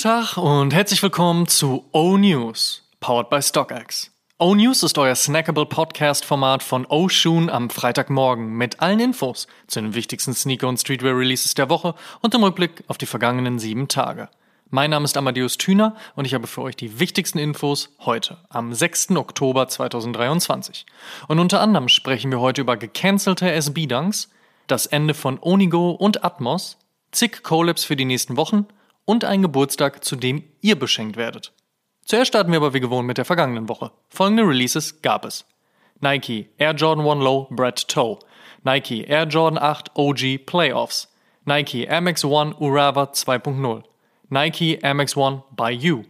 Tag und herzlich willkommen zu O-News, powered by StockX. O-News ist euer snackable Podcast-Format von O-Shoon am Freitagmorgen mit allen Infos zu den wichtigsten Sneaker- und Streetwear-Releases der Woche und im Rückblick auf die vergangenen sieben Tage. Mein Name ist Amadeus Thüner und ich habe für euch die wichtigsten Infos heute, am 6. Oktober 2023. Und unter anderem sprechen wir heute über gecancelte SB-Dunks, das Ende von Onigo und Atmos, zig Collabs für die nächsten Wochen – und ein Geburtstag, zu dem ihr beschenkt werdet. Zuerst starten wir aber wie gewohnt mit der vergangenen Woche. Folgende Releases gab es. Nike Air Jordan 1 Low Brett Toe, Nike Air Jordan 8 OG Playoffs, Nike Air Max 1 Urava 2.0, Nike Air Max 1 by You,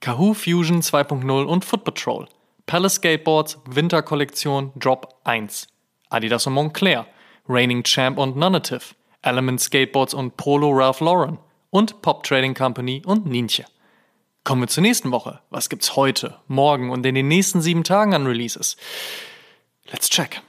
Kahoo Fusion 2.0 und Foot Patrol, Palace Skateboards Winterkollektion Drop 1, Adidas und Montclair, Reigning Champ und Nonative, Element Skateboards und Polo Ralph Lauren, und Pop Trading Company und Ninja. Kommen wir zur nächsten Woche. Was gibt's heute, morgen und in den nächsten sieben Tagen an Releases? Let's check.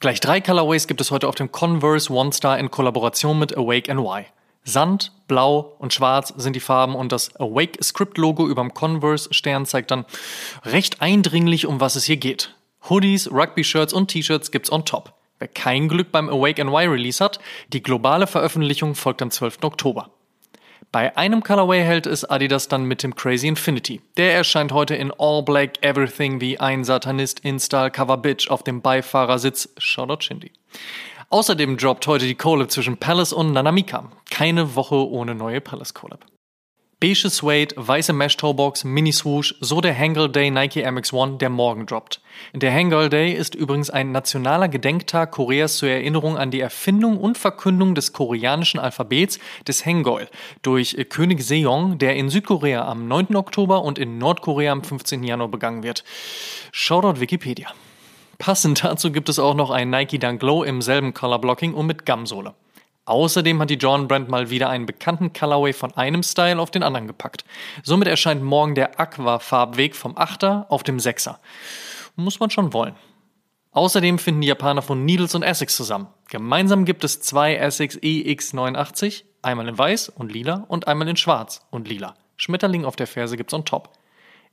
Gleich drei Colorways gibt es heute auf dem Converse One Star in Kollaboration mit Awake NY. Sand, Blau und Schwarz sind die Farben und das Awake Script Logo über dem Converse Stern zeigt dann recht eindringlich, um was es hier geht. Hoodies, Rugby-Shirts und T-Shirts gibt's on top. Wer kein Glück beim Awake NY Release hat, die globale Veröffentlichung folgt am 12. Oktober. Bei einem Colorway hält es Adidas dann mit dem Crazy Infinity. Der erscheint heute in All Black Everything wie ein Satanist in Style Cover Bitch auf dem Beifahrersitz. Shoutout Shindy. Außerdem droppt heute die Collab zwischen Palace und Nanamika. Keine Woche ohne neue Palace Collab. Beige Suede, weiße Mesh Toebox, Mini Swoosh, so der Hangirl Day Nike MX1, der morgen droppt. Der Hangirl Day ist übrigens ein nationaler Gedenktag Koreas zur Erinnerung an die Erfindung und Verkündung des koreanischen Alphabets des Hangul durch König Sejong, der in Südkorea am 9. Oktober und in Nordkorea am 15. Januar begangen wird. Shoutout Wikipedia. Passend dazu gibt es auch noch ein Nike Dunk Low im selben Color Blocking und mit Gumsohle. Außerdem hat die Jordan Brand mal wieder einen bekannten Colorway von einem Style auf den anderen gepackt. Somit erscheint morgen der Aqua-Farbweg vom 8er auf dem 6er. Muss man schon wollen. Außerdem finden die Japaner von Needles und Essex zusammen. Gemeinsam gibt es zwei Essex EX89, einmal in weiß und lila und einmal in schwarz und lila. Schmetterling auf der Ferse gibt's on top.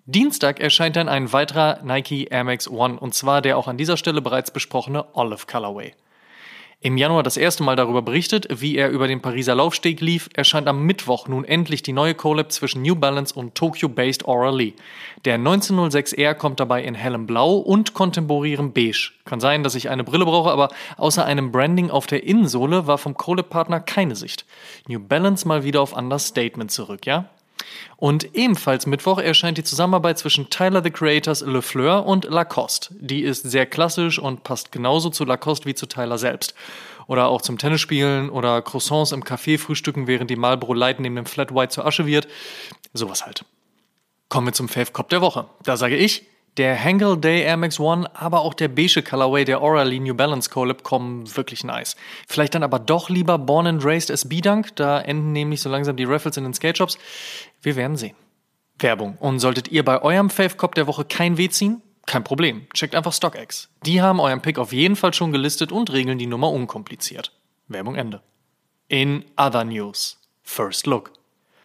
Dienstag erscheint dann ein weiterer Nike Air Max One und zwar der auch an dieser Stelle bereits besprochene Olive Colorway im Januar das erste Mal darüber berichtet, wie er über den Pariser Laufsteg lief, erscheint am Mittwoch nun endlich die neue Collab zwischen New Balance und Tokyo-based Aura Lee. Der 1906R kommt dabei in hellem Blau und kontemporärem Beige. Kann sein, dass ich eine Brille brauche, aber außer einem Branding auf der Innensohle war vom Collab-Partner keine Sicht. New Balance mal wieder auf Understatement zurück, ja? Und ebenfalls Mittwoch erscheint die Zusammenarbeit zwischen Tyler the Creators Le Fleur und Lacoste. Die ist sehr klassisch und passt genauso zu Lacoste wie zu Tyler selbst. Oder auch zum Tennisspielen oder Croissants im Café frühstücken, während die Marlboro Light neben dem Flat White zur Asche wird. Sowas halt. Kommen wir zum Fave Cop der Woche. Da sage ich, der Hangel Day Air Max One, aber auch der beige Colorway der Orally New Balance Collab kommen wirklich nice. Vielleicht dann aber doch lieber Born and Raised SB Dunk, da enden nämlich so langsam die Raffles in den Skate Shops. Wir werden sehen. Werbung. Und solltet ihr bei eurem Fave Cop der Woche kein Weh ziehen? Kein Problem. Checkt einfach StockX. Die haben euren Pick auf jeden Fall schon gelistet und regeln die Nummer unkompliziert. Werbung Ende. In other news. First Look.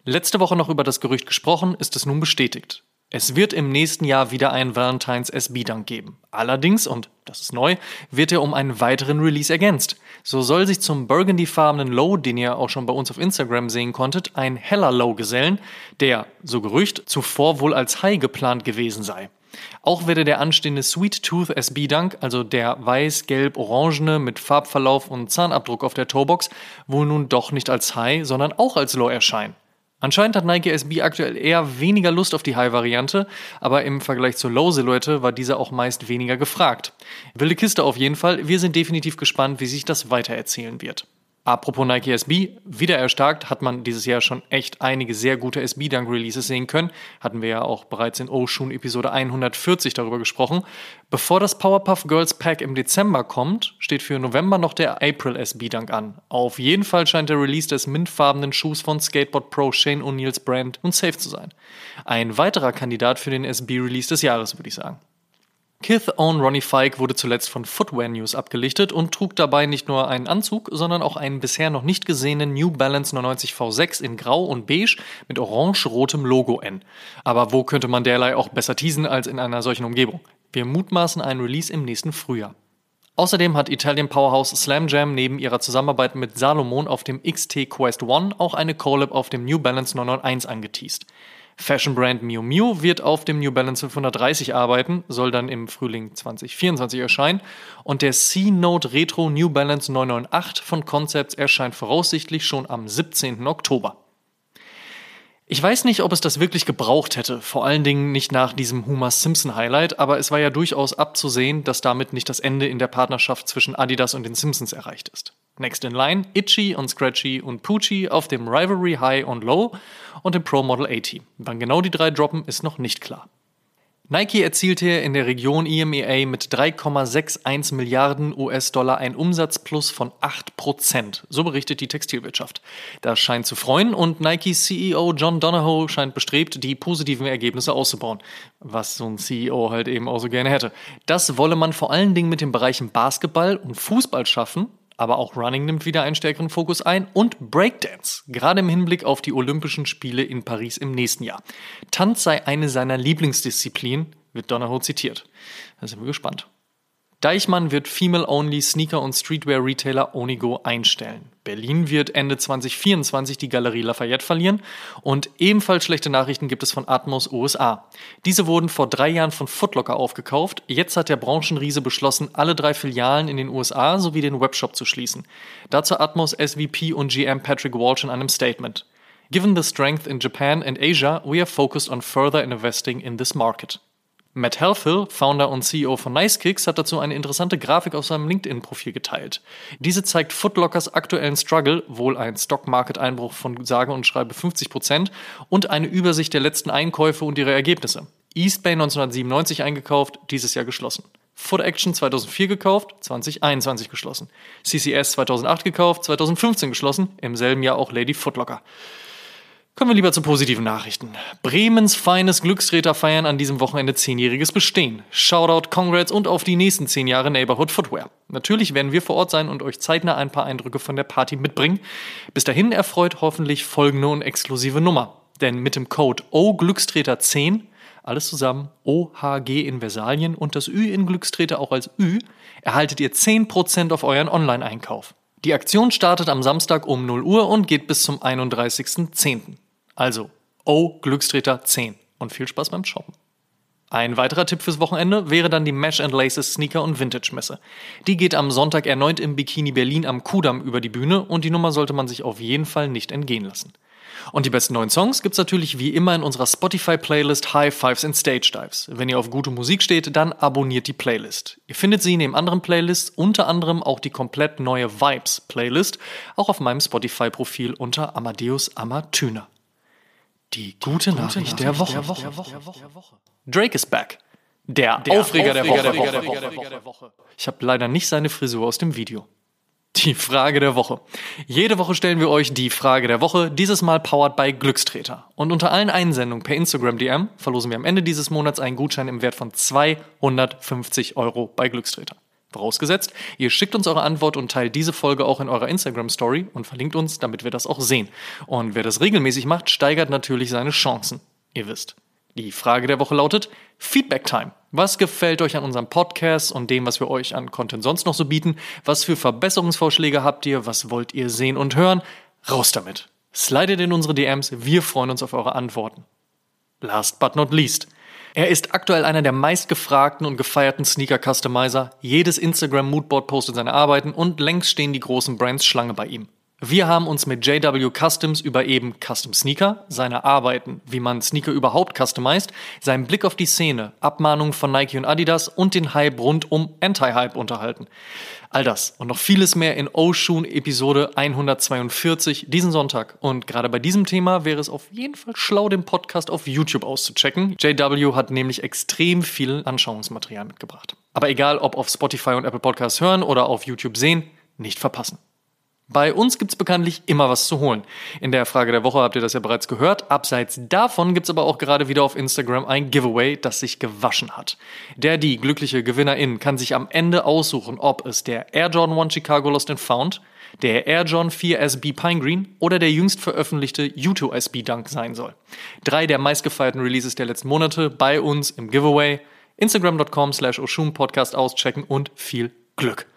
Letzte Woche noch über das Gerücht gesprochen, ist es nun bestätigt. Es wird im nächsten Jahr wieder einen Valentine's SB Dunk geben. Allerdings, und das ist neu, wird er um einen weiteren Release ergänzt. So soll sich zum burgundyfarbenen Low, den ihr auch schon bei uns auf Instagram sehen konntet, ein heller Low gesellen, der, so Gerücht, zuvor wohl als High geplant gewesen sei. Auch werde der anstehende Sweet Tooth SB Dunk, also der weiß-gelb-orangene mit Farbverlauf und Zahnabdruck auf der Toebox, wohl nun doch nicht als High, sondern auch als Low erscheinen. Anscheinend hat Nike SB aktuell eher weniger Lust auf die High-Variante, aber im Vergleich zur Low-Silhouette war diese auch meist weniger gefragt. Wilde Kiste auf jeden Fall, wir sind definitiv gespannt, wie sich das weitererzählen wird. Apropos Nike SB, wieder erstarkt hat man dieses Jahr schon echt einige sehr gute SB-Dunk-Releases sehen können. Hatten wir ja auch bereits in Oshun Episode 140 darüber gesprochen. Bevor das Powerpuff Girls Pack im Dezember kommt, steht für November noch der April SB-Dunk an. Auf jeden Fall scheint der Release des mintfarbenen Schuhs von Skateboard Pro Shane O'Neills Brand und safe zu sein. Ein weiterer Kandidat für den SB-Release des Jahres, würde ich sagen. Kith Own Ronnie Fike wurde zuletzt von Footwear News abgelichtet und trug dabei nicht nur einen Anzug, sondern auch einen bisher noch nicht gesehenen New Balance 99 V6 in Grau und Beige mit orange-rotem Logo N. Aber wo könnte man derlei auch besser teasen als in einer solchen Umgebung? Wir mutmaßen einen Release im nächsten Frühjahr. Außerdem hat Italian Powerhouse Slam Jam neben ihrer Zusammenarbeit mit Salomon auf dem XT Quest One auch eine Collab auf dem New Balance 991 angeteased. Fashion Brand Miu Miu wird auf dem New Balance 530 arbeiten, soll dann im Frühling 2024 erscheinen. Und der C-Note Retro New Balance 998 von Concepts erscheint voraussichtlich schon am 17. Oktober. Ich weiß nicht, ob es das wirklich gebraucht hätte, vor allen Dingen nicht nach diesem Homer Simpson Highlight, aber es war ja durchaus abzusehen, dass damit nicht das Ende in der Partnerschaft zwischen Adidas und den Simpsons erreicht ist. Next in line Itchy und Scratchy und Poochie auf dem Rivalry High und Low und dem Pro Model 80. Wann genau die drei droppen, ist noch nicht klar. Nike erzielte in der Region EMEA mit 3,61 Milliarden US-Dollar ein Umsatzplus von 8%, so berichtet die Textilwirtschaft. Das scheint zu freuen und Nikes CEO John Donahoe scheint bestrebt, die positiven Ergebnisse auszubauen, was so ein CEO halt eben auch so gerne hätte. Das wolle man vor allen Dingen mit den Bereichen Basketball und Fußball schaffen aber auch Running nimmt wieder einen stärkeren Fokus ein und Breakdance, gerade im Hinblick auf die Olympischen Spiele in Paris im nächsten Jahr. Tanz sei eine seiner Lieblingsdisziplinen, wird Donahoe zitiert. Da sind wir gespannt. Deichmann wird Female-Only Sneaker- und Streetwear-Retailer Onigo einstellen. Berlin wird Ende 2024 die Galerie Lafayette verlieren und ebenfalls schlechte Nachrichten gibt es von Atmos USA. Diese wurden vor drei Jahren von Footlocker aufgekauft. Jetzt hat der Branchenriese beschlossen, alle drei Filialen in den USA sowie den Webshop zu schließen. Dazu Atmos SVP und GM Patrick Walsh in einem Statement. Given the strength in Japan and Asia, we are focused on further investing in this market. Matt Helfill, Founder und CEO von NiceKicks, hat dazu eine interessante Grafik auf seinem LinkedIn-Profil geteilt. Diese zeigt Footlockers aktuellen Struggle, wohl ein Stock-Market-Einbruch von sage und schreibe 50 Prozent, und eine Übersicht der letzten Einkäufe und ihre Ergebnisse. Eastbay 1997 eingekauft, dieses Jahr geschlossen. Foot Action 2004 gekauft, 2021 geschlossen. CCS 2008 gekauft, 2015 geschlossen, im selben Jahr auch Lady Footlocker. Kommen wir lieber zu positiven Nachrichten. Bremens feines Glückstreter feiern an diesem Wochenende zehnjähriges Bestehen. Shoutout, Congrats und auf die nächsten zehn Jahre Neighborhood Footwear. Natürlich werden wir vor Ort sein und euch zeitnah ein paar Eindrücke von der Party mitbringen. Bis dahin erfreut hoffentlich folgende und exklusive Nummer. Denn mit dem Code OGlückstreter10, alles zusammen, OHG in Versalien und das Ü in Glückstreter auch als Ü, erhaltet ihr 10% auf euren Online-Einkauf. Die Aktion startet am Samstag um 0 Uhr und geht bis zum 31.10. Also, oh, Glückstreter 10 und viel Spaß beim Shoppen. Ein weiterer Tipp fürs Wochenende wäre dann die Mesh and Laces Sneaker und Vintage Messe. Die geht am Sonntag erneut im Bikini Berlin am Kudamm über die Bühne und die Nummer sollte man sich auf jeden Fall nicht entgehen lassen. Und die besten neuen Songs gibt's natürlich wie immer in unserer Spotify-Playlist High Fives and Stage Dives. Wenn ihr auf gute Musik steht, dann abonniert die Playlist. Ihr findet sie neben anderen Playlists, unter anderem auch die komplett neue Vibes-Playlist, auch auf meinem Spotify-Profil unter Amadeus Amatüner. Die gute, gute Nachricht, Nachricht, der, Woche. Der. Drake is back. Der, der Aufreger, Aufreger, der, Woche. Der, Woche. der Woche. Ich habe leider nicht seine Frisur aus dem Video. Die Frage der Woche. Jede Woche stellen wir euch die Frage der Woche, dieses Mal powered by Glückstreter. Und unter allen Einsendungen per Instagram DM verlosen wir am Ende dieses Monats einen Gutschein im Wert von 250 Euro bei Glückstreter. Vorausgesetzt, ihr schickt uns eure Antwort und teilt diese Folge auch in eurer Instagram-Story und verlinkt uns, damit wir das auch sehen. Und wer das regelmäßig macht, steigert natürlich seine Chancen. Ihr wisst. Die Frage der Woche lautet Feedback Time. Was gefällt euch an unserem Podcast und dem, was wir euch an Content sonst noch so bieten? Was für Verbesserungsvorschläge habt ihr? Was wollt ihr sehen und hören? Raus damit. Slidet in unsere DMs. Wir freuen uns auf eure Antworten. Last but not least. Er ist aktuell einer der meistgefragten und gefeierten Sneaker-Customizer. Jedes Instagram-Moodboard postet seine Arbeiten und längst stehen die großen Brands Schlange bei ihm. Wir haben uns mit JW Customs über eben Custom Sneaker, seine Arbeiten, wie man Sneaker überhaupt customized, seinen Blick auf die Szene, Abmahnungen von Nike und Adidas und den Hype rund um Anti-Hype unterhalten. All das und noch vieles mehr in Oshun Episode 142 diesen Sonntag. Und gerade bei diesem Thema wäre es auf jeden Fall schlau, den Podcast auf YouTube auszuchecken. JW hat nämlich extrem viel Anschauungsmaterial mitgebracht. Aber egal, ob auf Spotify und Apple Podcasts hören oder auf YouTube sehen, nicht verpassen. Bei uns gibt's bekanntlich immer was zu holen. In der Frage der Woche habt ihr das ja bereits gehört. Abseits davon gibt's aber auch gerade wieder auf Instagram ein Giveaway, das sich gewaschen hat. Der die glückliche Gewinnerin kann sich am Ende aussuchen, ob es der Air Jordan 1 Chicago Lost and Found, der Air Jordan 4 SB Pine Green oder der jüngst veröffentlichte U2 SB Dunk sein soll. Drei der meistgefeierten Releases der letzten Monate bei uns im Giveaway. Instagram.com slash Oshun Podcast auschecken und viel Glück.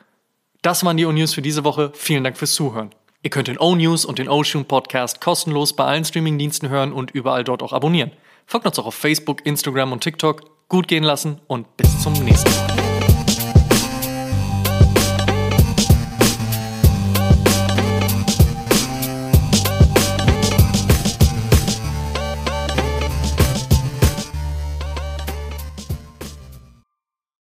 Das waren die O-News für diese Woche. Vielen Dank fürs Zuhören. Ihr könnt den O-News und den Ocean Podcast kostenlos bei allen Streamingdiensten hören und überall dort auch abonnieren. Folgt uns auch auf Facebook, Instagram und TikTok. Gut gehen lassen und bis zum nächsten Mal.